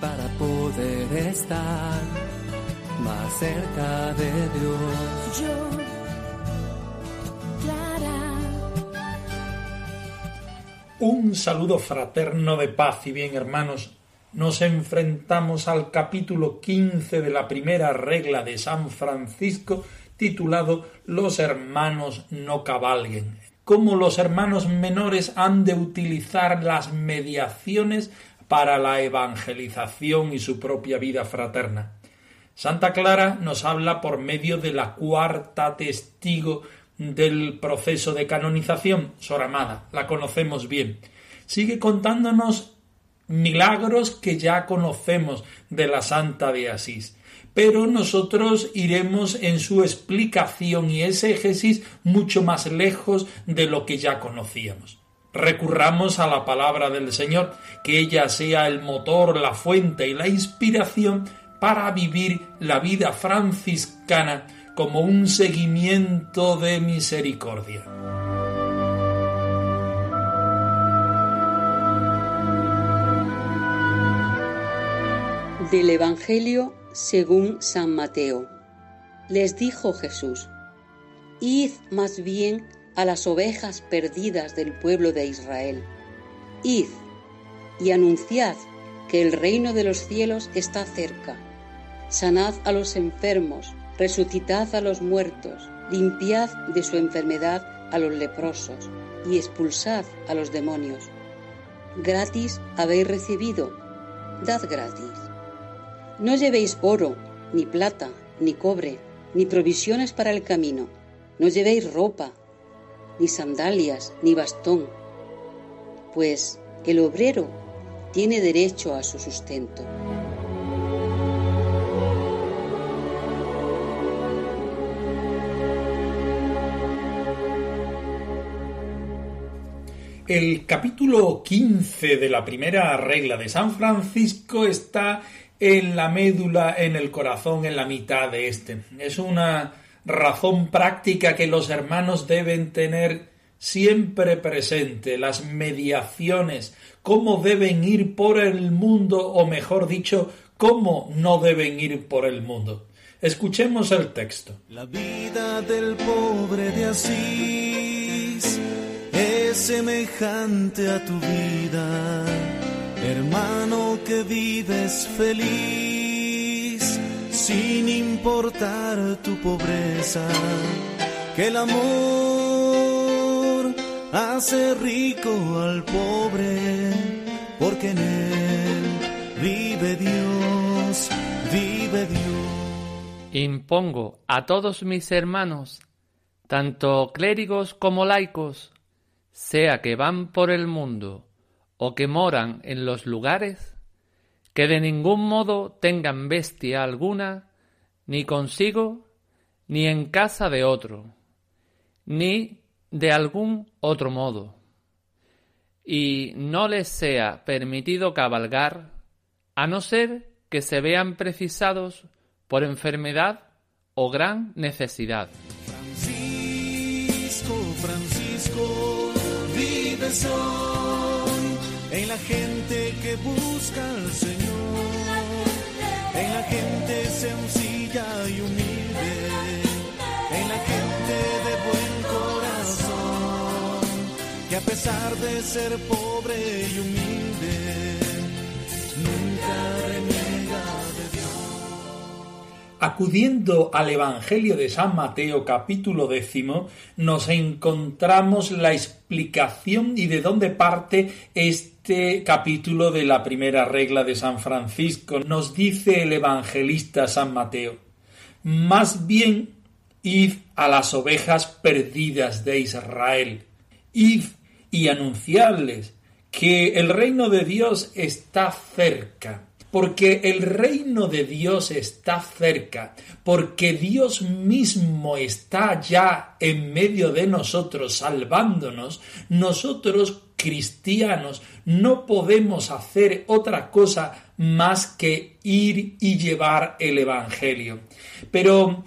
para poder estar más cerca de Dios. Yo, Clara, Un saludo fraterno de paz y bien hermanos. Nos enfrentamos al capítulo 15 de la primera regla de San Francisco titulado Los hermanos no cabalguen. Cómo los hermanos menores han de utilizar las mediaciones para la evangelización y su propia vida fraterna. Santa Clara nos habla por medio de la cuarta testigo del proceso de canonización, Sor Amada, la conocemos bien. Sigue contándonos milagros que ya conocemos de la Santa de Asís. Pero nosotros iremos en su explicación y exégesis mucho más lejos de lo que ya conocíamos. Recurramos a la palabra del Señor, que ella sea el motor, la fuente y la inspiración para vivir la vida franciscana como un seguimiento de misericordia. Del Evangelio según San Mateo. Les dijo Jesús, Id más bien a las ovejas perdidas del pueblo de Israel. Id y anunciad que el reino de los cielos está cerca. Sanad a los enfermos, resucitad a los muertos, limpiad de su enfermedad a los leprosos y expulsad a los demonios. Gratis habéis recibido, dad gratis. No llevéis oro, ni plata, ni cobre, ni provisiones para el camino. No llevéis ropa, ni sandalias, ni bastón, pues el obrero tiene derecho a su sustento. El capítulo 15 de la primera regla de San Francisco está en la médula, en el corazón, en la mitad de este. Es una razón práctica que los hermanos deben tener siempre presente, las mediaciones, cómo deben ir por el mundo, o mejor dicho, cómo no deben ir por el mundo. Escuchemos el texto. La vida del pobre de Asís es semejante a tu vida, hermano que vives feliz, sin importar tu pobreza, que el amor hace rico al pobre, porque en él vive Dios, vive Dios. Impongo a todos mis hermanos, tanto clérigos como laicos, sea que van por el mundo o que moran en los lugares, que de ningún modo tengan bestia alguna, ni consigo, ni en casa de otro, ni de algún otro modo, y no les sea permitido cabalgar, a no ser que se vean precisados por enfermedad o gran necesidad. En la gente que busca la gente sencilla y humilde, en la gente de buen corazón, que a pesar de ser pobre y humilde, nunca reniega de Dios. Acudiendo al Evangelio de San Mateo capítulo décimo, nos encontramos la explicación y de dónde parte este capítulo de la primera regla de San Francisco. Nos dice el evangelista San Mateo, más bien id a las ovejas perdidas de Israel, id y anunciadles que el reino de Dios está cerca, porque el reino de Dios está cerca, porque Dios mismo está ya en medio de nosotros salvándonos, nosotros cristianos no podemos hacer otra cosa más que ir y llevar el Evangelio. Pero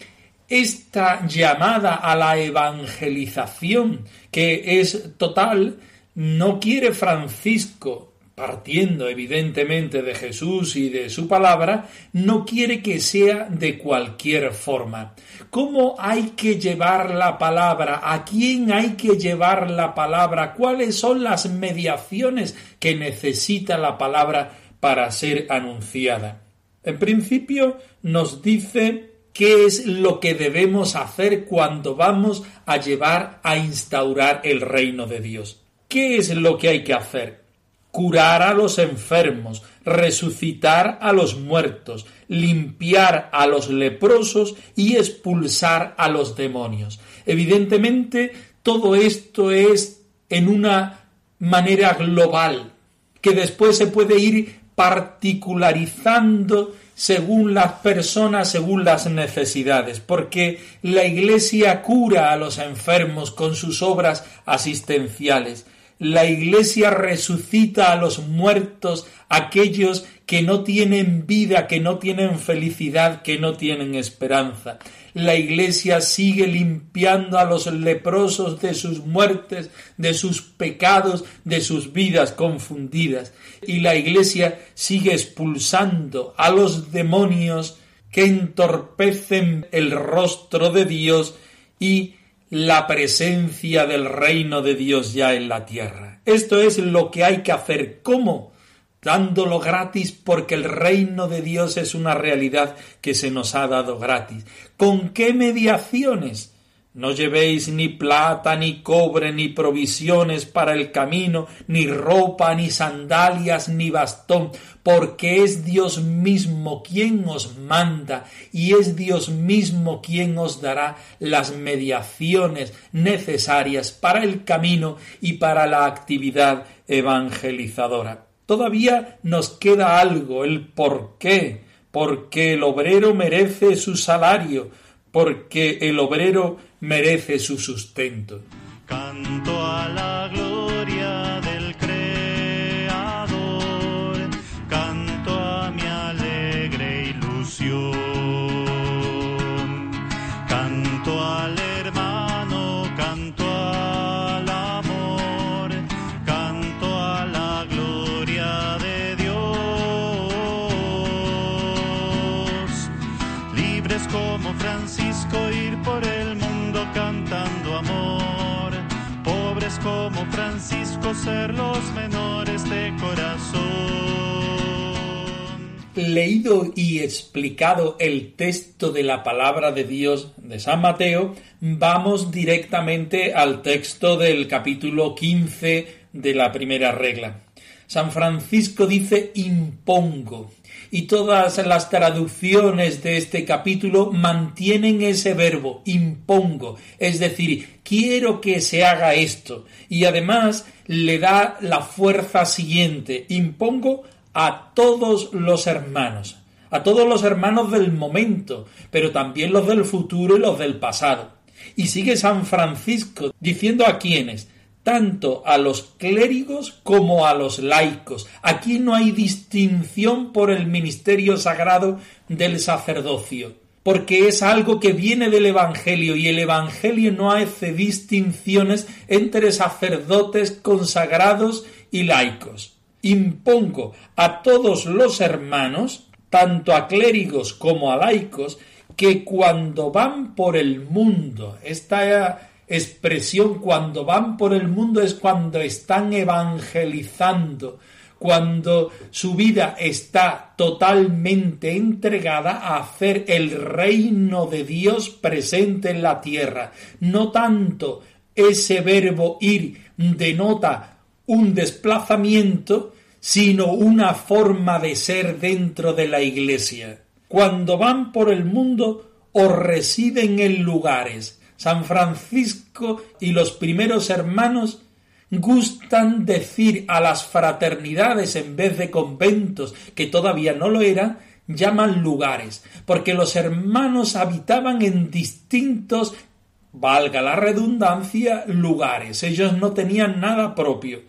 esta llamada a la evangelización, que es total, no quiere Francisco partiendo evidentemente de Jesús y de su palabra, no quiere que sea de cualquier forma. ¿Cómo hay que llevar la palabra? ¿A quién hay que llevar la palabra? ¿Cuáles son las mediaciones que necesita la palabra para ser anunciada? En principio nos dice qué es lo que debemos hacer cuando vamos a llevar a instaurar el reino de Dios. ¿Qué es lo que hay que hacer? Curar a los enfermos, resucitar a los muertos, limpiar a los leprosos y expulsar a los demonios. Evidentemente, todo esto es en una manera global, que después se puede ir particularizando según las personas, según las necesidades, porque la Iglesia cura a los enfermos con sus obras asistenciales, la Iglesia resucita a los muertos, aquellos que no tienen vida, que no tienen felicidad, que no tienen esperanza. La Iglesia sigue limpiando a los leprosos de sus muertes, de sus pecados, de sus vidas confundidas. Y la Iglesia sigue expulsando a los demonios que entorpecen el rostro de Dios y la presencia del reino de Dios ya en la tierra. Esto es lo que hay que hacer. ¿Cómo? Dándolo gratis porque el reino de Dios es una realidad que se nos ha dado gratis. ¿Con qué mediaciones? No llevéis ni plata, ni cobre, ni provisiones para el camino, ni ropa, ni sandalias, ni bastón, porque es Dios mismo quien os manda y es Dios mismo quien os dará las mediaciones necesarias para el camino y para la actividad evangelizadora. Todavía nos queda algo, el por qué, porque el obrero merece su salario, porque el obrero merece su sustento. Canto a la los menores de corazón. Leído y explicado el texto de la palabra de Dios de San Mateo, vamos directamente al texto del capítulo 15 de la primera regla. San Francisco dice impongo y todas las traducciones de este capítulo mantienen ese verbo impongo, es decir, quiero que se haga esto. Y además le da la fuerza siguiente, impongo a todos los hermanos, a todos los hermanos del momento, pero también los del futuro y los del pasado. Y sigue San Francisco diciendo a quienes, tanto a los clérigos como a los laicos. Aquí no hay distinción por el ministerio sagrado del sacerdocio, porque es algo que viene del Evangelio y el Evangelio no hace distinciones entre sacerdotes consagrados y laicos. Impongo a todos los hermanos, tanto a clérigos como a laicos, que cuando van por el mundo, esta expresión cuando van por el mundo es cuando están evangelizando, cuando su vida está totalmente entregada a hacer el reino de Dios presente en la tierra. No tanto ese verbo ir denota un desplazamiento, sino una forma de ser dentro de la iglesia. Cuando van por el mundo o residen en lugares San Francisco y los primeros hermanos gustan decir a las fraternidades en vez de conventos, que todavía no lo eran, llaman lugares, porque los hermanos habitaban en distintos, valga la redundancia, lugares. Ellos no tenían nada propio.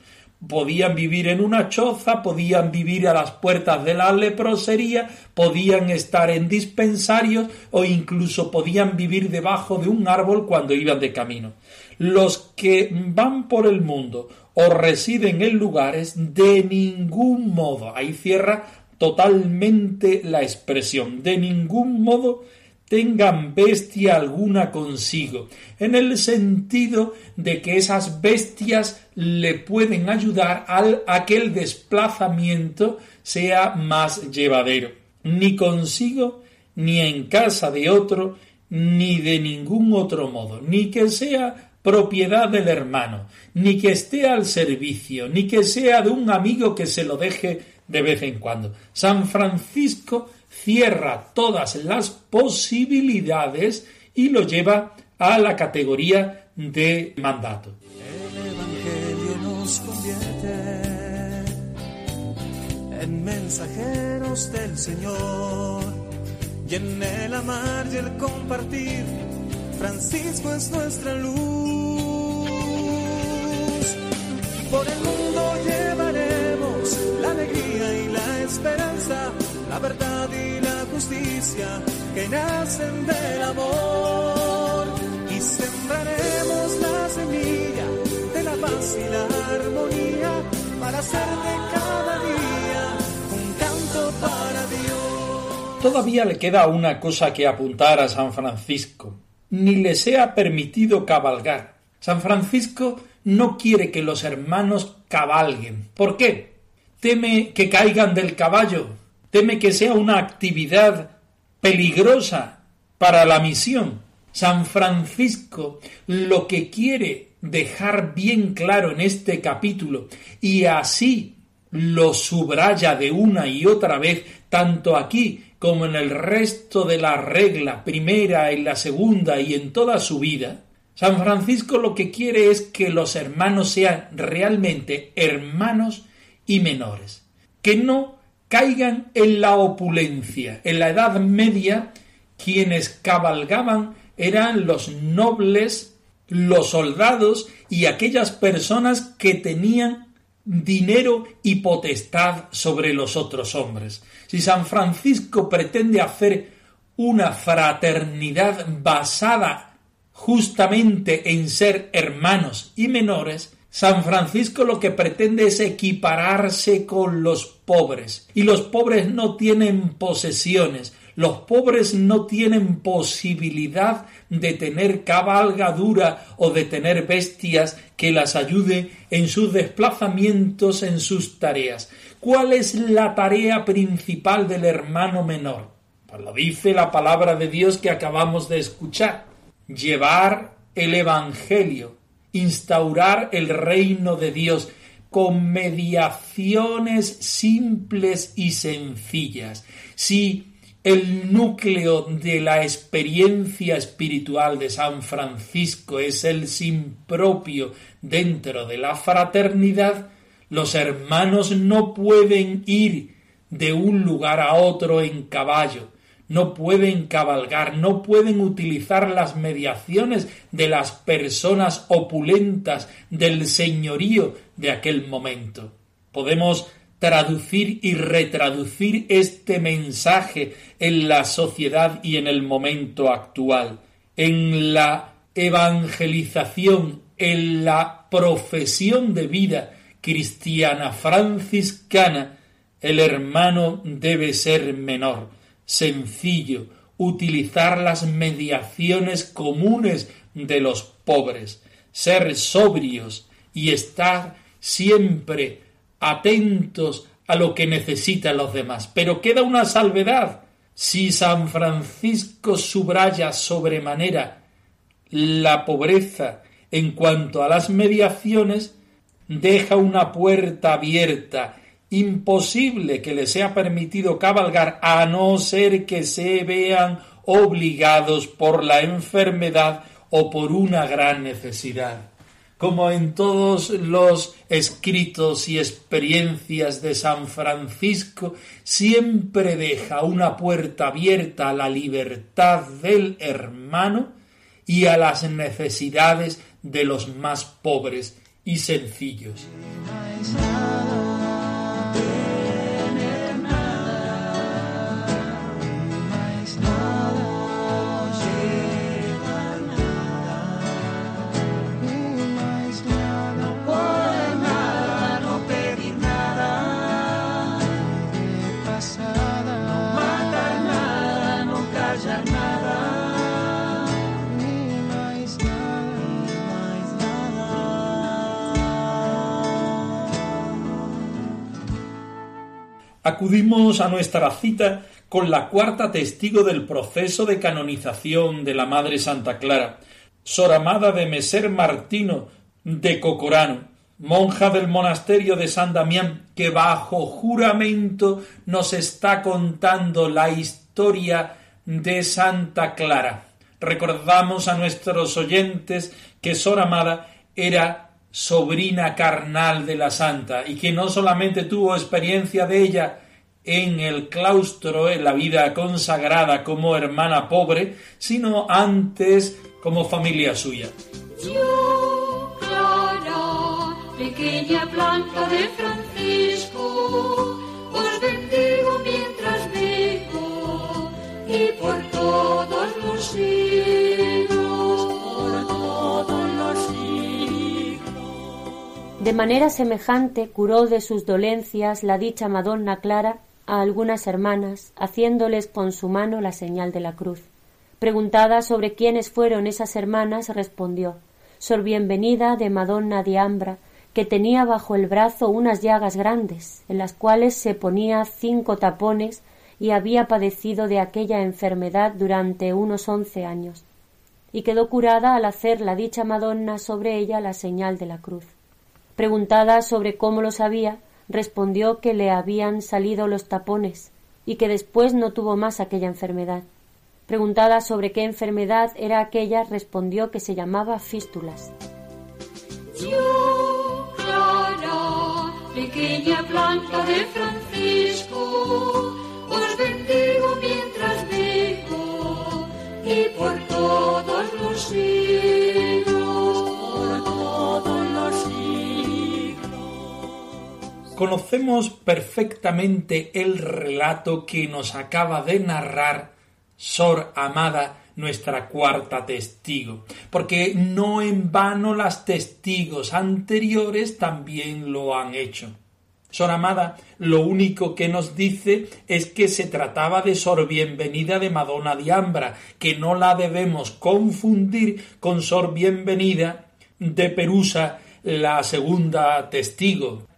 Podían vivir en una choza, podían vivir a las puertas de la leprosería, podían estar en dispensarios o incluso podían vivir debajo de un árbol cuando iban de camino. Los que van por el mundo o residen en lugares, de ningún modo, ahí cierra totalmente la expresión, de ningún modo tengan bestia alguna consigo, en el sentido de que esas bestias le pueden ayudar al, a que el desplazamiento sea más llevadero, ni consigo, ni en casa de otro, ni de ningún otro modo, ni que sea propiedad del hermano, ni que esté al servicio, ni que sea de un amigo que se lo deje de vez en cuando. San Francisco cierra todas las posibilidades y lo lleva a la categoría de mandato. El Evangelio nos convierte en mensajeros del Señor y en el amar y el compartir. Francisco es nuestra luz. Por el mundo llevaremos la alegría y la esperanza la verdad y la justicia que nacen del amor y sembraremos la semilla de la paz y la armonía para hacer de cada día un canto para Dios. Todavía le queda una cosa que apuntar a San Francisco. Ni le sea permitido cabalgar. San Francisco no quiere que los hermanos cabalguen. ¿Por qué? Teme que caigan del caballo, teme que sea una actividad peligrosa para la misión. San Francisco lo que quiere dejar bien claro en este capítulo y así lo subraya de una y otra vez, tanto aquí como en el resto de la regla primera, en la segunda y en toda su vida, San Francisco lo que quiere es que los hermanos sean realmente hermanos y menores, que no caigan en la opulencia. En la Edad Media, quienes cabalgaban eran los nobles, los soldados y aquellas personas que tenían dinero y potestad sobre los otros hombres. Si San Francisco pretende hacer una fraternidad basada justamente en ser hermanos y menores, San Francisco lo que pretende es equipararse con los pobres. Y los pobres no tienen posesiones, los pobres no tienen posibilidad de tener cabalgadura o de tener bestias que las ayude en sus desplazamientos, en sus tareas. ¿Cuál es la tarea principal del hermano menor? Pues lo dice la palabra de Dios que acabamos de escuchar. Llevar el Evangelio, instaurar el reino de Dios con mediaciones simples y sencillas. Si el núcleo de la experiencia espiritual de San Francisco es el sin propio dentro de la fraternidad, los hermanos no pueden ir de un lugar a otro en caballo, no pueden cabalgar, no pueden utilizar las mediaciones de las personas opulentas del señorío de aquel momento. Podemos traducir y retraducir este mensaje en la sociedad y en el momento actual, en la evangelización, en la profesión de vida cristiana franciscana, el hermano debe ser menor sencillo, utilizar las mediaciones comunes de los pobres, ser sobrios y estar siempre atentos a lo que necesitan los demás. Pero queda una salvedad. Si San Francisco subraya sobremanera la pobreza en cuanto a las mediaciones, deja una puerta abierta imposible que les sea permitido cabalgar a no ser que se vean obligados por la enfermedad o por una gran necesidad. como en todos los escritos y experiencias de San Francisco, siempre deja una puerta abierta a la libertad del hermano y a las necesidades de los más pobres y sencillos. Acudimos a nuestra cita con la cuarta testigo del proceso de canonización de la Madre Santa Clara, Sor Amada de Meser Martino de Cocorano, monja del monasterio de San Damián, que bajo juramento nos está contando la historia de Santa Clara. Recordamos a nuestros oyentes que Sor Amada era sobrina carnal de la santa y que no solamente tuvo experiencia de ella en el claustro, en la vida consagrada como hermana pobre, sino antes como familia suya. Yo, Clara, pequeña planta de Francisco, os bendigo mientras y por todos los. De manera semejante curó de sus dolencias la dicha Madonna Clara a algunas hermanas, haciéndoles con su mano la señal de la cruz. Preguntada sobre quiénes fueron esas hermanas, respondió Sor Bienvenida de Madonna de Ambra, que tenía bajo el brazo unas llagas grandes, en las cuales se ponía cinco tapones y había padecido de aquella enfermedad durante unos once años, y quedó curada al hacer la dicha Madonna sobre ella la señal de la cruz. Preguntada sobre cómo lo sabía, respondió que le habían salido los tapones y que después no tuvo más aquella enfermedad. Preguntada sobre qué enfermedad era aquella, respondió que se llamaba fístulas. Pequeña planta de mientras y por todos los Conocemos perfectamente el relato que nos acaba de narrar Sor Amada, nuestra cuarta testigo, porque no en vano las testigos anteriores también lo han hecho. Sor Amada lo único que nos dice es que se trataba de Sor Bienvenida de Madonna de Ambra, que no la debemos confundir con Sor Bienvenida de Perusa, la segunda testigo.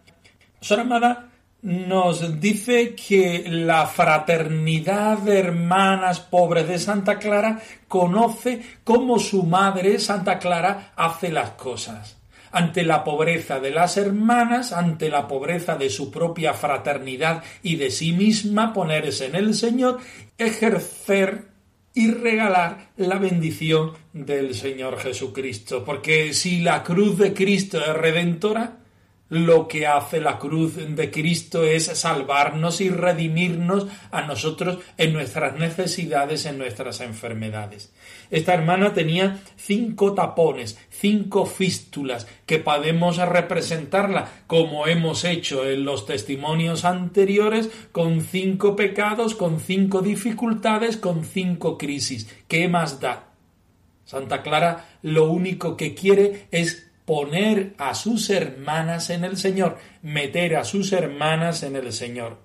Sor Amada nos dice que la fraternidad de hermanas pobres de Santa Clara conoce cómo su madre, Santa Clara, hace las cosas. Ante la pobreza de las hermanas, ante la pobreza de su propia fraternidad y de sí misma, ponerse en el Señor, ejercer y regalar la bendición del Señor Jesucristo. Porque si la cruz de Cristo es redentora, lo que hace la cruz de Cristo es salvarnos y redimirnos a nosotros en nuestras necesidades, en nuestras enfermedades. Esta hermana tenía cinco tapones, cinco fístulas, que podemos representarla como hemos hecho en los testimonios anteriores, con cinco pecados, con cinco dificultades, con cinco crisis. ¿Qué más da? Santa Clara lo único que quiere es poner a sus hermanas en el Señor, meter a sus hermanas en el Señor.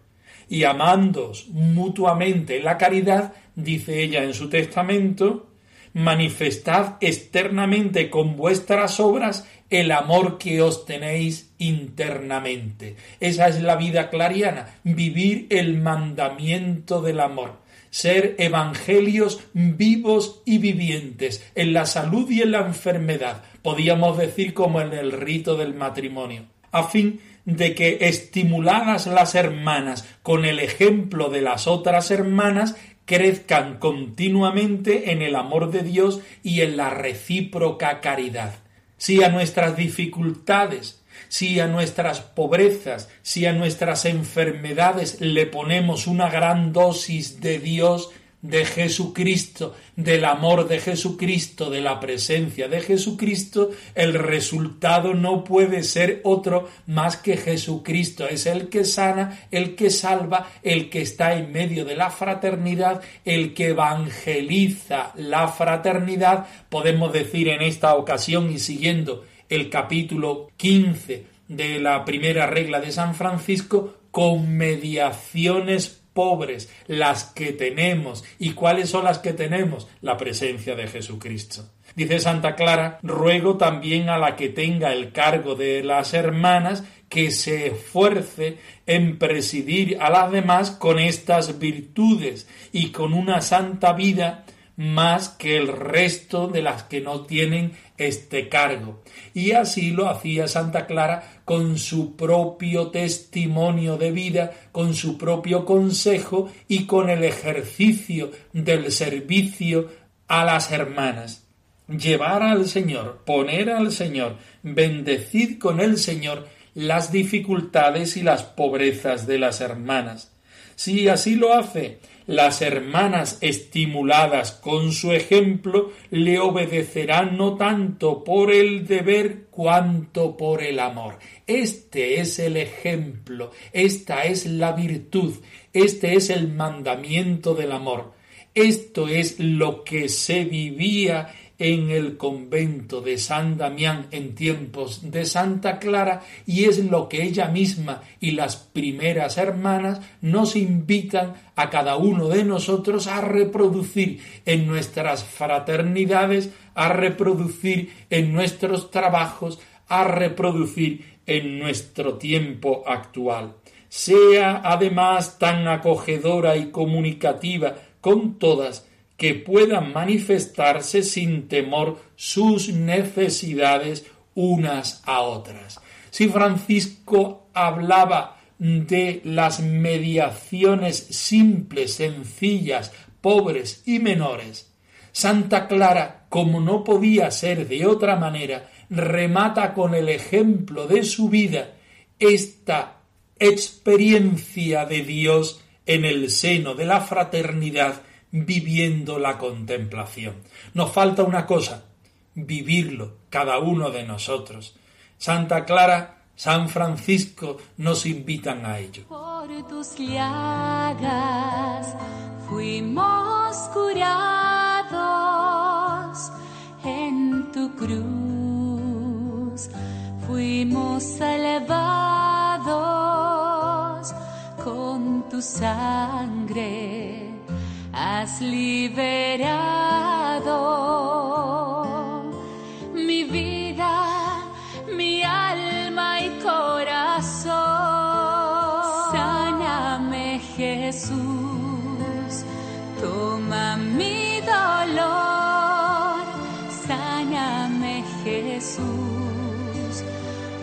Y amándos mutuamente la caridad, dice ella en su testamento, manifestad externamente con vuestras obras el amor que os tenéis internamente. Esa es la vida clariana, vivir el mandamiento del amor ser evangelios vivos y vivientes, en la salud y en la enfermedad, podíamos decir como en el rito del matrimonio, a fin de que estimuladas las hermanas con el ejemplo de las otras hermanas, crezcan continuamente en el amor de Dios y en la recíproca caridad. si a nuestras dificultades, si a nuestras pobrezas, si a nuestras enfermedades le ponemos una gran dosis de Dios, de Jesucristo, del amor de Jesucristo, de la presencia de Jesucristo, el resultado no puede ser otro más que Jesucristo. Es el que sana, el que salva, el que está en medio de la fraternidad, el que evangeliza la fraternidad. Podemos decir en esta ocasión y siguiendo el capítulo 15 de la primera regla de San Francisco, con mediaciones pobres, las que tenemos. ¿Y cuáles son las que tenemos? La presencia de Jesucristo. Dice Santa Clara, ruego también a la que tenga el cargo de las hermanas que se esfuerce en presidir a las demás con estas virtudes y con una santa vida más que el resto de las que no tienen este cargo. Y así lo hacía Santa Clara con su propio testimonio de vida, con su propio consejo y con el ejercicio del servicio a las hermanas. Llevar al Señor, poner al Señor, bendecid con el Señor las dificultades y las pobrezas de las hermanas. Si así lo hace, las hermanas estimuladas con su ejemplo le obedecerán no tanto por el deber cuanto por el amor. Este es el ejemplo, esta es la virtud, este es el mandamiento del amor. Esto es lo que se vivía en el convento de San Damián en tiempos de Santa Clara y es lo que ella misma y las primeras hermanas nos invitan a cada uno de nosotros a reproducir en nuestras fraternidades, a reproducir en nuestros trabajos, a reproducir en nuestro tiempo actual. Sea además tan acogedora y comunicativa con todas que puedan manifestarse sin temor sus necesidades unas a otras. Si Francisco hablaba de las mediaciones simples, sencillas, pobres y menores, Santa Clara, como no podía ser de otra manera, remata con el ejemplo de su vida esta experiencia de Dios en el seno de la fraternidad viviendo la contemplación. Nos falta una cosa, vivirlo cada uno de nosotros. Santa Clara, San Francisco nos invitan a ello. Por tus llagas fuimos curados en tu cruz, fuimos salvados con tu sangre has liberado mi vida, mi alma y corazón. Sáname Jesús, toma mi dolor, sáname Jesús,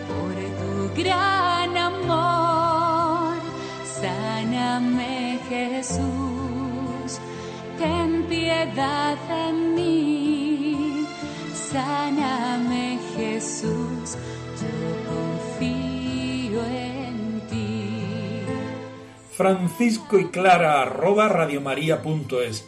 por tu gran amor, sáname Jesús piedad mí, sáname Jesús, yo confío en ti. Francisco y Clara arroba radiomaria.es.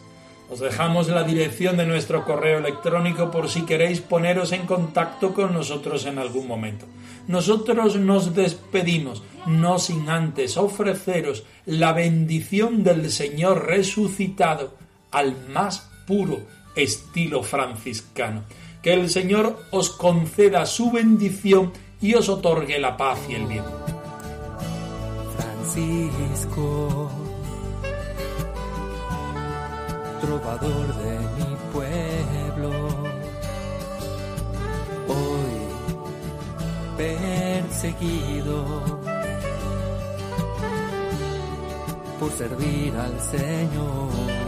Os dejamos la dirección de nuestro correo electrónico por si queréis poneros en contacto con nosotros en algún momento. Nosotros nos despedimos, no sin antes ofreceros la bendición del Señor resucitado al más puro estilo franciscano. Que el Señor os conceda su bendición y os otorgue la paz y el bien. Francisco, trovador de mi pueblo, hoy perseguido por servir al Señor